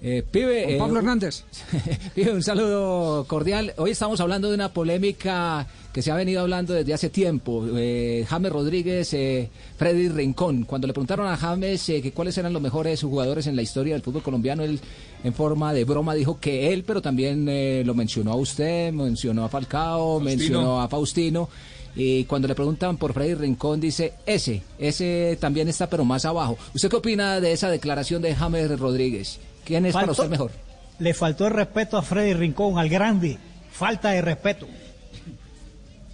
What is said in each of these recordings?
Eh, pibe, eh, Pablo Hernández. pibe, un saludo cordial. Hoy estamos hablando de una polémica que se ha venido hablando desde hace tiempo. Eh, James Rodríguez, eh, Freddy Rincón. Cuando le preguntaron a James eh, que cuáles eran los mejores jugadores en la historia del fútbol colombiano, él en forma de broma dijo que él, pero también eh, lo mencionó a usted, mencionó a Falcao, mencionó a Faustino. Y cuando le preguntan por Freddy Rincón, dice ese, ese también está, pero más abajo. ¿Usted qué opina de esa declaración de James Rodríguez? ¿Quién es para usted mejor? Le faltó el respeto a Freddy Rincón, al grande. Falta de respeto.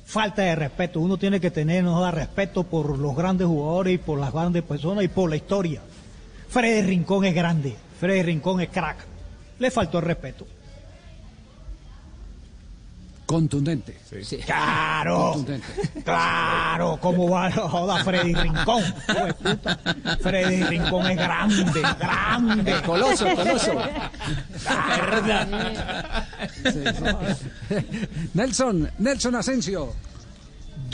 Falta de respeto. Uno tiene que tener, nos da respeto por los grandes jugadores y por las grandes personas y por la historia. Freddy Rincón es grande. Freddy Rincón es crack. Le faltó el respeto. Contundente. Claro, Contundente. claro, ¿cómo va joda Freddy Rincón? Freddy Rincón es grande, grande. Coloso, coloso. Nelson, Nelson Asensio.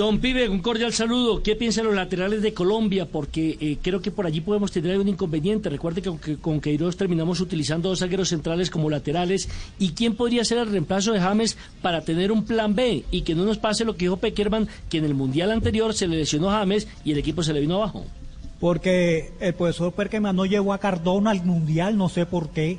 Don Pibe, un cordial saludo. ¿Qué piensan los laterales de Colombia? Porque eh, creo que por allí podemos tener un inconveniente. Recuerde que con, que con Queiroz terminamos utilizando dos zagueros centrales como laterales. ¿Y quién podría ser el reemplazo de James para tener un plan B? Y que no nos pase lo que dijo Peckerman, que en el Mundial anterior se le lesionó James y el equipo se le vino abajo. Porque el profesor Perkeman no llevó a Cardona al mundial, no sé por qué.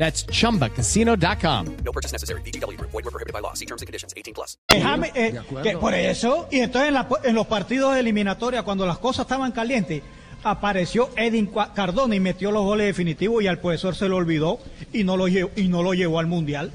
That's chumbacasino.com. No purchase necessary. VGW Group. Void or prohibited by law. See terms and conditions. 18 plus. que James, eh, que por eso, y entonces en, la- en los partidos de eliminatoria, cuando las cosas estaban calientes, apareció Edin Cua- Cardona y metió los goles definitivos y al profesor se lo olvidó y no lo llevó, y no lo llevó al mundial.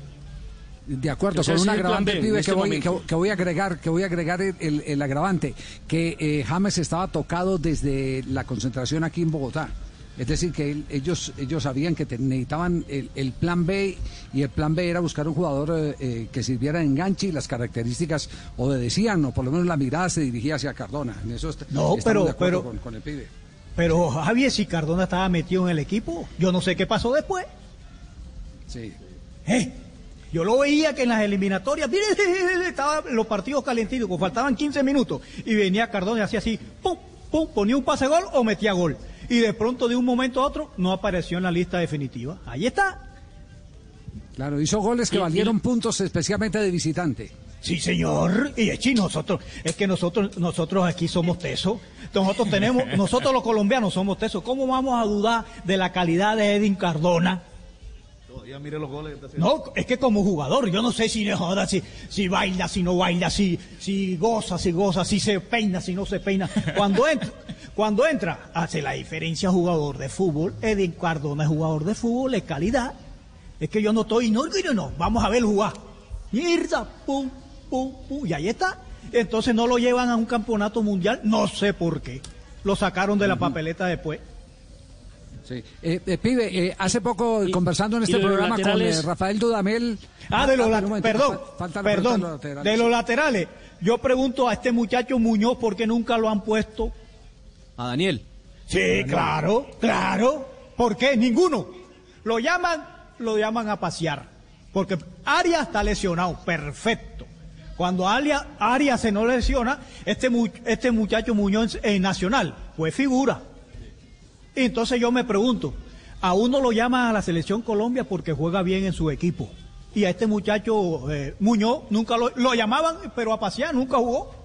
De acuerdo, con un agravante, B pibe, este que, voy, que- que voy a agregar, que voy a agregar el, el- el agravante, que eh, James estaba tocado desde la concentración aquí en Bogotá. Es decir, que él- ellos, ellos sabían que te- necesitaban el, el plan B y el plan B era buscar un jugador eh, eh, que sirviera de enganche y las características obedecían, o por lo menos la mirada se dirigía hacia Cardona. En eso est- No, pero- de pero- con, con el pibe. Pero Javier, si Cardona estaba metido en el equipo, yo no sé qué pasó después. Sí. Eh, Yo lo veía que en las eliminatorias, mire, estaban los partidos calentitos, faltaban 15 minutos, y venía Cardona y hacía así, pum, pum, ponía un pase gol o metía gol. Y de pronto, de un momento a otro, no apareció en la lista definitiva. Ahí está. Claro, hizo goles que Y- y- valieron puntos especialmente de visitante. Sí, señor. Y es nosotros, es que nosotros, nosotros aquí somos tesos. Nosotros tenemos, nosotros los colombianos somos tesos. ¿Cómo vamos a dudar de la calidad de Edin Cardona? No, es que como jugador, yo no sé si joda, si, si baila, si no baila, si, si goza, si goza, si se peina, si no se peina. Cuando entra, cuando entra, hace la diferencia jugador de fútbol. Edin Cardona es jugador de fútbol, es calidad. Es que yo no estoy, no, no, no, vamos a ver jugar. Mierda, pum, pum, pum, y ahí está. Entonces no lo llevan a un campeonato mundial, no sé por qué. Lo sacaron de la papeleta después. Sí. Eh, eh, pibe, eh, hace poco Y- conversando en este programa con laterales- eh, Rafael Dudamel. Ah, de los pero lat- un momento, perdón, fa- falta la perdón, pregunta de los laterales. de los laterales. Yo pregunto a este muchacho Muñoz por qué nunca lo han puesto. A Daniel. Sí, claro, claro. ¿Por qué? Ninguno. Lo llaman, lo llaman a pasear. Porque Arias está lesionado, perfecto. Cuando Arias, Arias se no lesiona, este, mu- este muchacho Muñoz en Nacional, pues figura. Y entonces yo me pregunto, a uno lo llaman a la selección Colombia porque juega bien en su equipo. Y a este muchacho eh, Muñoz nunca lo, lo llamaban, pero a pasear nunca jugó.